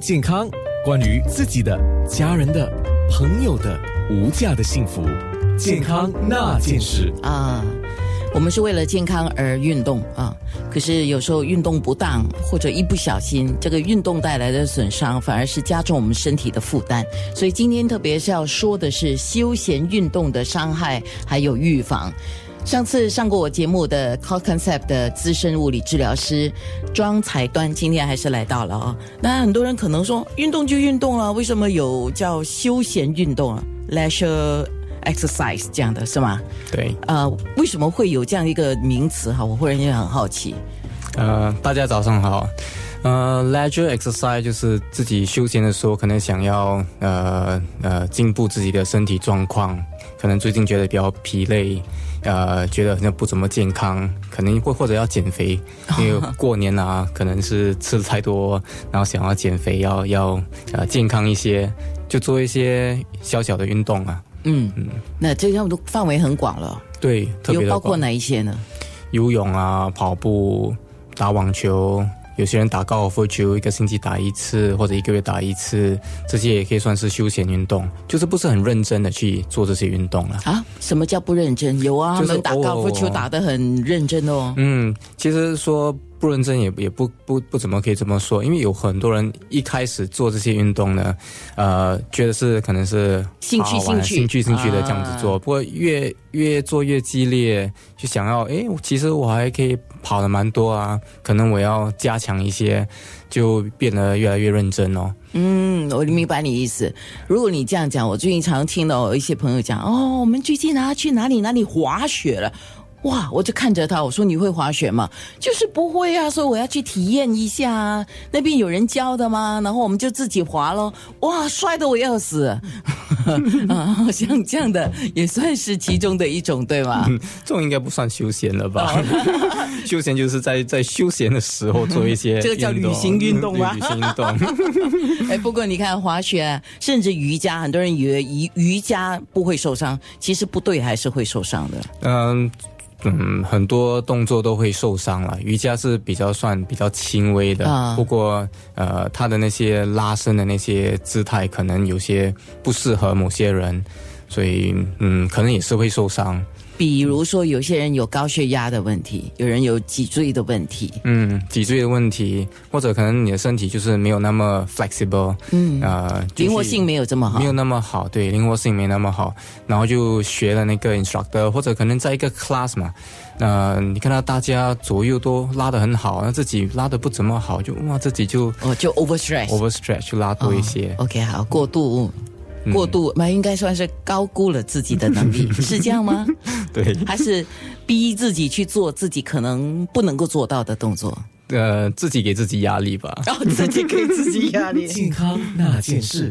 健康，关于自己的、家人的、朋友的无价的幸福，健康那件事啊。我们是为了健康而运动啊，可是有时候运动不当或者一不小心，这个运动带来的损伤反而是加重我们身体的负担。所以今天特别是要说的是休闲运动的伤害还有预防。上次上过我节目的 Call Concept 的资深物理治疗师庄彩端，今天还是来到了啊。那很多人可能说，运动就运动了，为什么有叫休闲运动啊？Leisure exercise 这样的是吗？对。呃，为什么会有这样一个名词哈？我忽然间很好奇。呃，大家早上好。呃，leisure exercise 就是自己休闲的时候，可能想要呃呃进步自己的身体状况，可能最近觉得比较疲累。呃，觉得好像不怎么健康，可能会或者要减肥，因为过年啊，可能是吃的太多，然后想要减肥，要要呃健康一些，就做一些小小的运动啊。嗯嗯，那这项都范围很广了。对，特别包括哪一些呢？游泳啊，跑步，打网球。有些人打高尔夫球，一个星期打一次，或者一个月打一次，这些也可以算是休闲运动，就是不是很认真的去做这些运动了啊？什么叫不认真？有啊，他们打高尔夫球打得很认真哦。嗯，其实说。不认真也也不不不怎么可以这么说，因为有很多人一开始做这些运动呢，呃，觉得是可能是兴趣兴趣兴趣兴趣的这样子做，不过越越做越激烈，就想要哎，其实我还可以跑的蛮多啊，可能我要加强一些，就变得越来越认真哦。嗯，我明白你意思。如果你这样讲，我最近常听到一些朋友讲，哦，我们最近啊去哪里哪里滑雪了。哇！我就看着他，我说你会滑雪吗？就是不会啊，所以我要去体验一下啊。那边有人教的吗？然后我们就自己滑咯。哇，摔得我要死！啊，像这样的也算是其中的一种，对吗？这种应该不算休闲了吧？休闲就是在在休闲的时候做一些，这个叫旅行运动吗？旅行运动。哎，不过你看滑雪，甚至瑜伽，很多人以为瑜瑜伽不会受伤，其实不对，还是会受伤的。嗯。嗯，很多动作都会受伤了。瑜伽是比较算比较轻微的，不过呃，他的那些拉伸的那些姿态，可能有些不适合某些人，所以嗯，可能也是会受伤。比如说，有些人有高血压的问题，有人有脊椎的问题，嗯，脊椎的问题，或者可能你的身体就是没有那么 flexible，嗯，啊，灵活性没有这么好，没有那么好，对，灵活性没那么好，然后就学了那个 instructor，或者可能在一个 class 嘛，那你看到大家左右都拉的很好，那自己拉的不怎么好，就哇，自己就哦，就 overstretch，overstretch 就拉多一些，OK，好，过度。过度，那应该算是高估了自己的能力，是这样吗？对，还是逼自己去做自己可能不能够做到的动作？呃，自己给自己压力吧。然后自己给自己压力。健康那件事。